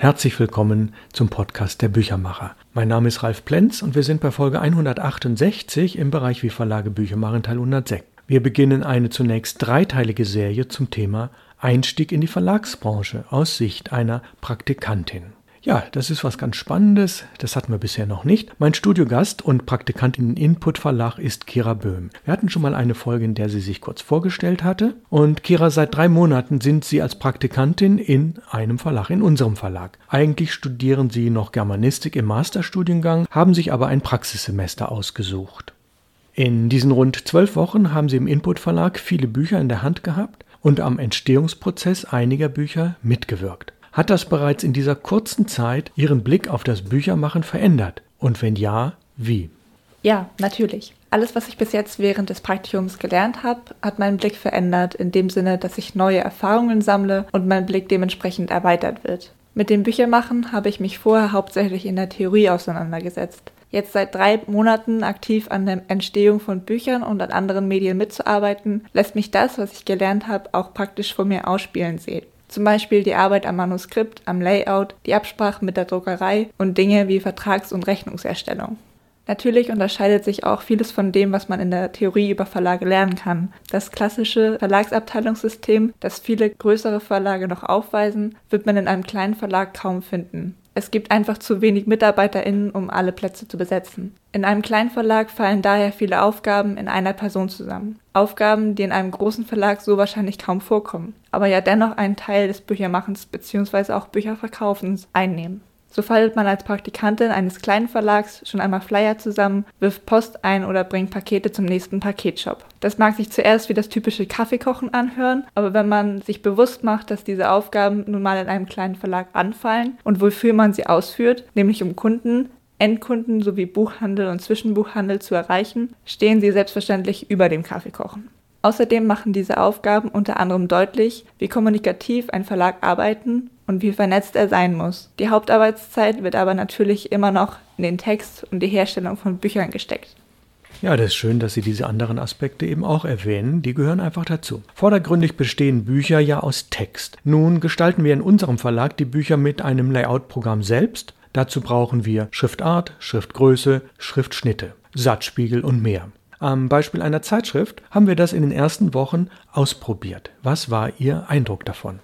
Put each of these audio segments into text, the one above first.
Herzlich willkommen zum Podcast der Büchermacher. Mein Name ist Ralf Plenz und wir sind bei Folge 168 im Bereich Wie Verlage Bücher machen Teil 106. Wir beginnen eine zunächst dreiteilige Serie zum Thema Einstieg in die Verlagsbranche aus Sicht einer Praktikantin. Ja, das ist was ganz Spannendes. Das hatten wir bisher noch nicht. Mein Studiogast und Praktikantin im Input Verlag ist Kira Böhm. Wir hatten schon mal eine Folge, in der sie sich kurz vorgestellt hatte. Und Kira, seit drei Monaten sind Sie als Praktikantin in einem Verlag, in unserem Verlag. Eigentlich studieren Sie noch Germanistik im Masterstudiengang, haben sich aber ein Praxissemester ausgesucht. In diesen rund zwölf Wochen haben Sie im Input Verlag viele Bücher in der Hand gehabt und am Entstehungsprozess einiger Bücher mitgewirkt. Hat das bereits in dieser kurzen Zeit Ihren Blick auf das Büchermachen verändert? Und wenn ja, wie? Ja, natürlich. Alles, was ich bis jetzt während des Praktikums gelernt habe, hat meinen Blick verändert, in dem Sinne, dass ich neue Erfahrungen sammle und mein Blick dementsprechend erweitert wird. Mit dem Büchermachen habe ich mich vorher hauptsächlich in der Theorie auseinandergesetzt. Jetzt seit drei Monaten aktiv an der Entstehung von Büchern und an anderen Medien mitzuarbeiten, lässt mich das, was ich gelernt habe, auch praktisch vor mir ausspielen sehen. Zum Beispiel die Arbeit am Manuskript, am Layout, die Absprache mit der Druckerei und Dinge wie Vertrags- und Rechnungserstellung. Natürlich unterscheidet sich auch vieles von dem, was man in der Theorie über Verlage lernen kann. Das klassische Verlagsabteilungssystem, das viele größere Verlage noch aufweisen, wird man in einem kleinen Verlag kaum finden. Es gibt einfach zu wenig MitarbeiterInnen, um alle Plätze zu besetzen. In einem kleinen Verlag fallen daher viele Aufgaben in einer Person zusammen. Aufgaben, die in einem großen Verlag so wahrscheinlich kaum vorkommen, aber ja dennoch einen Teil des Büchermachens bzw. auch Bücherverkaufens einnehmen. So faltet man als Praktikantin eines kleinen Verlags schon einmal Flyer zusammen, wirft Post ein oder bringt Pakete zum nächsten Paketshop. Das mag sich zuerst wie das typische Kaffeekochen anhören, aber wenn man sich bewusst macht, dass diese Aufgaben nun mal in einem kleinen Verlag anfallen und wofür man sie ausführt, nämlich um Kunden, Endkunden sowie Buchhandel und Zwischenbuchhandel zu erreichen, stehen sie selbstverständlich über dem Kaffeekochen. Außerdem machen diese Aufgaben unter anderem deutlich, wie kommunikativ ein Verlag arbeiten und wie vernetzt er sein muss. Die Hauptarbeitszeit wird aber natürlich immer noch in den Text und die Herstellung von Büchern gesteckt. Ja, das ist schön, dass Sie diese anderen Aspekte eben auch erwähnen. Die gehören einfach dazu. Vordergründig bestehen Bücher ja aus Text. Nun gestalten wir in unserem Verlag die Bücher mit einem Layout-Programm selbst. Dazu brauchen wir Schriftart, Schriftgröße, Schriftschnitte, Satzspiegel und mehr. Am Beispiel einer Zeitschrift haben wir das in den ersten Wochen ausprobiert. Was war Ihr Eindruck davon?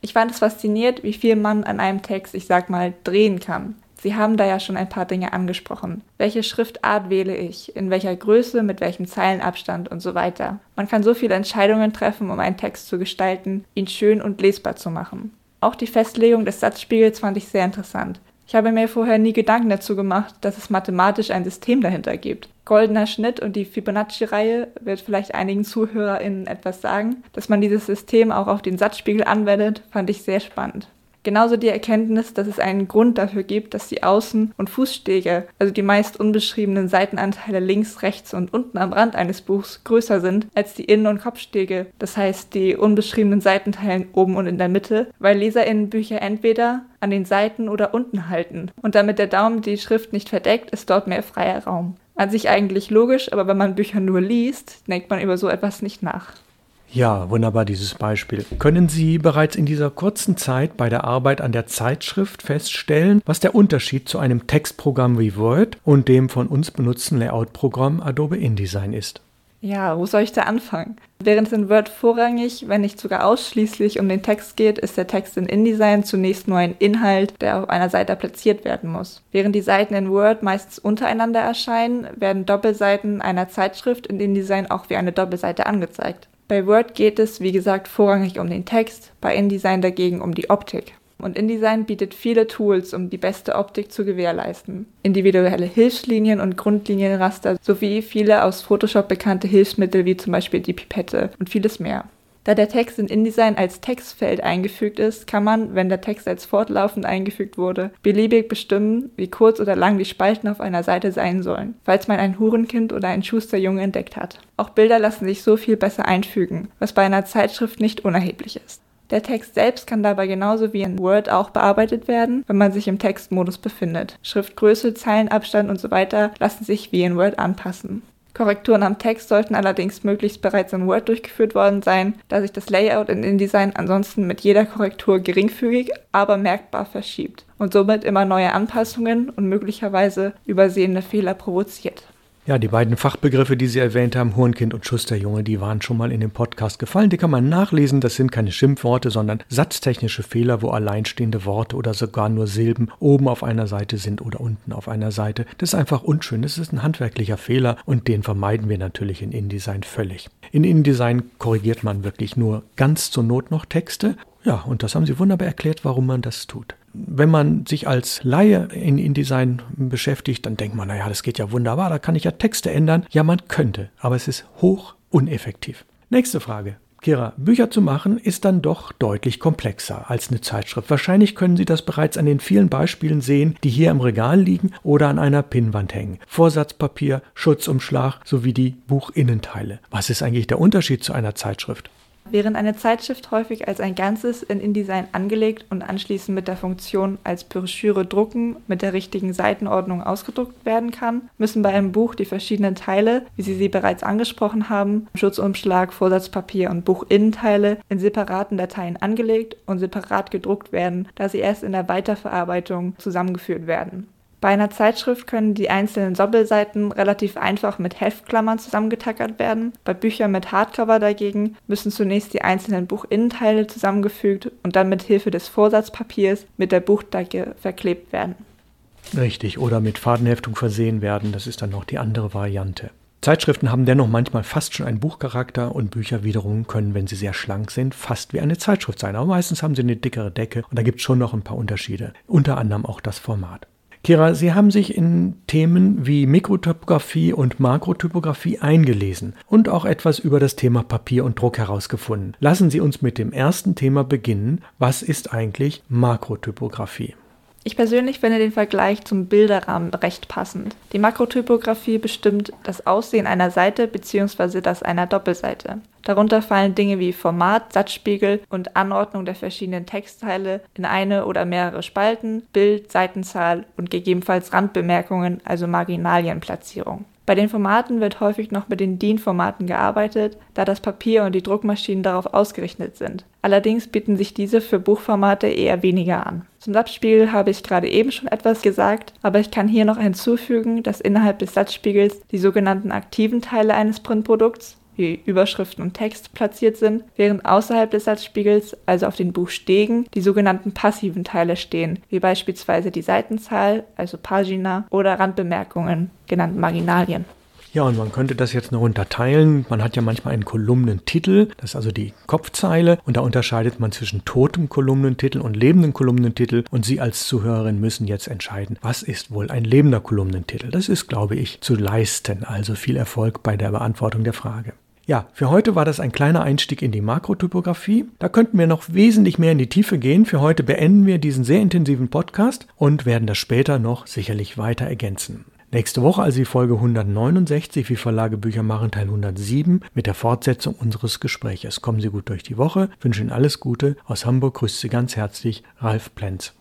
Ich fand es fasziniert, wie viel man an einem Text, ich sag mal, drehen kann. Sie haben da ja schon ein paar Dinge angesprochen. Welche Schriftart wähle ich? In welcher Größe? Mit welchem Zeilenabstand? Und so weiter. Man kann so viele Entscheidungen treffen, um einen Text zu gestalten, ihn schön und lesbar zu machen. Auch die Festlegung des Satzspiegels fand ich sehr interessant. Ich habe mir vorher nie Gedanken dazu gemacht, dass es mathematisch ein System dahinter gibt. Goldener Schnitt und die Fibonacci-Reihe wird vielleicht einigen ZuhörerInnen etwas sagen. Dass man dieses System auch auf den Satzspiegel anwendet, fand ich sehr spannend. Genauso die Erkenntnis, dass es einen Grund dafür gibt, dass die Außen- und Fußstege, also die meist unbeschriebenen Seitenanteile links, rechts und unten am Rand eines Buchs, größer sind als die Innen- und Kopfstege, das heißt die unbeschriebenen Seitenteilen oben und in der Mitte, weil LeserInnen Bücher entweder an den Seiten oder unten halten. Und damit der Daumen die Schrift nicht verdeckt, ist dort mehr freier Raum. An sich eigentlich logisch, aber wenn man Bücher nur liest, denkt man über so etwas nicht nach. Ja, wunderbar dieses Beispiel. Können Sie bereits in dieser kurzen Zeit bei der Arbeit an der Zeitschrift feststellen, was der Unterschied zu einem Textprogramm wie Word und dem von uns benutzten Layout-Programm Adobe InDesign ist? Ja, wo soll ich da anfangen? Während es in Word vorrangig, wenn nicht sogar ausschließlich um den Text geht, ist der Text in InDesign zunächst nur ein Inhalt, der auf einer Seite platziert werden muss. Während die Seiten in Word meistens untereinander erscheinen, werden Doppelseiten einer Zeitschrift in InDesign auch wie eine Doppelseite angezeigt. Bei Word geht es, wie gesagt, vorrangig um den Text, bei InDesign dagegen um die Optik. Und InDesign bietet viele Tools, um die beste Optik zu gewährleisten. Individuelle Hilfslinien und Grundlinienraster sowie viele aus Photoshop bekannte Hilfsmittel wie zum Beispiel die Pipette und vieles mehr. Da der Text in InDesign als Textfeld eingefügt ist, kann man, wenn der Text als fortlaufend eingefügt wurde, beliebig bestimmen, wie kurz oder lang die Spalten auf einer Seite sein sollen, falls man ein Hurenkind oder einen Schusterjunge entdeckt hat. Auch Bilder lassen sich so viel besser einfügen, was bei einer Zeitschrift nicht unerheblich ist. Der Text selbst kann dabei genauso wie in Word auch bearbeitet werden, wenn man sich im Textmodus befindet. Schriftgröße, Zeilenabstand und so weiter lassen sich wie in Word anpassen. Korrekturen am Text sollten allerdings möglichst bereits in Word durchgeführt worden sein, da sich das Layout in InDesign ansonsten mit jeder Korrektur geringfügig, aber merkbar verschiebt und somit immer neue Anpassungen und möglicherweise übersehene Fehler provoziert. Ja, die beiden Fachbegriffe, die Sie erwähnt haben, Hornkind und Schusterjunge, die waren schon mal in dem Podcast gefallen. Die kann man nachlesen. Das sind keine Schimpfworte, sondern satztechnische Fehler, wo alleinstehende Worte oder sogar nur Silben oben auf einer Seite sind oder unten auf einer Seite. Das ist einfach unschön. Das ist ein handwerklicher Fehler und den vermeiden wir natürlich in InDesign völlig. In InDesign korrigiert man wirklich nur ganz zur Not noch Texte. Ja, und das haben Sie wunderbar erklärt, warum man das tut wenn man sich als Laie in InDesign beschäftigt, dann denkt man, naja, das geht ja wunderbar, da kann ich ja Texte ändern. Ja, man könnte, aber es ist hoch uneffektiv. Nächste Frage. Kira, Bücher zu machen ist dann doch deutlich komplexer als eine Zeitschrift. Wahrscheinlich können Sie das bereits an den vielen Beispielen sehen, die hier im Regal liegen oder an einer Pinnwand hängen. Vorsatzpapier, Schutzumschlag sowie die Buchinnenteile. Was ist eigentlich der Unterschied zu einer Zeitschrift? Während eine Zeitschrift häufig als ein Ganzes in InDesign angelegt und anschließend mit der Funktion als Broschüre drucken mit der richtigen Seitenordnung ausgedruckt werden kann, müssen bei einem Buch die verschiedenen Teile, wie Sie sie bereits angesprochen haben, Schutzumschlag, Vorsatzpapier und Buchinnenteile, in separaten Dateien angelegt und separat gedruckt werden, da sie erst in der Weiterverarbeitung zusammengeführt werden. Bei einer Zeitschrift können die einzelnen Doppelseiten relativ einfach mit Heftklammern zusammengetackert werden. Bei Büchern mit Hardcover dagegen müssen zunächst die einzelnen Buchinnenteile zusammengefügt und dann mit Hilfe des Vorsatzpapiers mit der Buchdecke verklebt werden. Richtig, oder mit Fadenheftung versehen werden, das ist dann noch die andere Variante. Zeitschriften haben dennoch manchmal fast schon einen Buchcharakter und Bücher wiederum können, wenn sie sehr schlank sind, fast wie eine Zeitschrift sein. Aber meistens haben sie eine dickere Decke und da gibt es schon noch ein paar Unterschiede. Unter anderem auch das Format. Kira, Sie haben sich in Themen wie Mikrotypografie und Makrotypografie eingelesen und auch etwas über das Thema Papier und Druck herausgefunden. Lassen Sie uns mit dem ersten Thema beginnen. Was ist eigentlich Makrotypografie? Ich persönlich finde den Vergleich zum Bilderrahmen recht passend. Die Makrotypografie bestimmt das Aussehen einer Seite bzw. das einer Doppelseite. Darunter fallen Dinge wie Format, Satzspiegel und Anordnung der verschiedenen Textteile in eine oder mehrere Spalten, Bild, Seitenzahl und gegebenenfalls Randbemerkungen, also Marginalienplatzierung. Bei den Formaten wird häufig noch mit den DIN-Formaten gearbeitet, da das Papier und die Druckmaschinen darauf ausgerichtet sind. Allerdings bieten sich diese für Buchformate eher weniger an. Zum Satzspiegel habe ich gerade eben schon etwas gesagt, aber ich kann hier noch hinzufügen, dass innerhalb des Satzspiegels die sogenannten aktiven Teile eines Printprodukts, wie Überschriften und Text platziert sind, während außerhalb des Satzspiegels, also auf den Buchstegen, die sogenannten passiven Teile stehen, wie beispielsweise die Seitenzahl, also Pagina, oder Randbemerkungen, genannt Marginalien. Ja, und man könnte das jetzt noch unterteilen. Man hat ja manchmal einen Kolumnentitel, das ist also die Kopfzeile, und da unterscheidet man zwischen totem Kolumnentitel und lebenden Kolumnentitel. Und Sie als Zuhörerin müssen jetzt entscheiden, was ist wohl ein lebender Kolumnentitel? Das ist, glaube ich, zu leisten. Also viel Erfolg bei der Beantwortung der Frage. Ja, für heute war das ein kleiner Einstieg in die Makrotypografie. Da könnten wir noch wesentlich mehr in die Tiefe gehen. Für heute beenden wir diesen sehr intensiven Podcast und werden das später noch sicherlich weiter ergänzen. Nächste Woche also die Folge 169, wie Verlage Bücher machen, Teil 107, mit der Fortsetzung unseres Gespräches. Kommen Sie gut durch die Woche, wünsche Ihnen alles Gute. Aus Hamburg grüßt Sie ganz herzlich Ralf Plenz.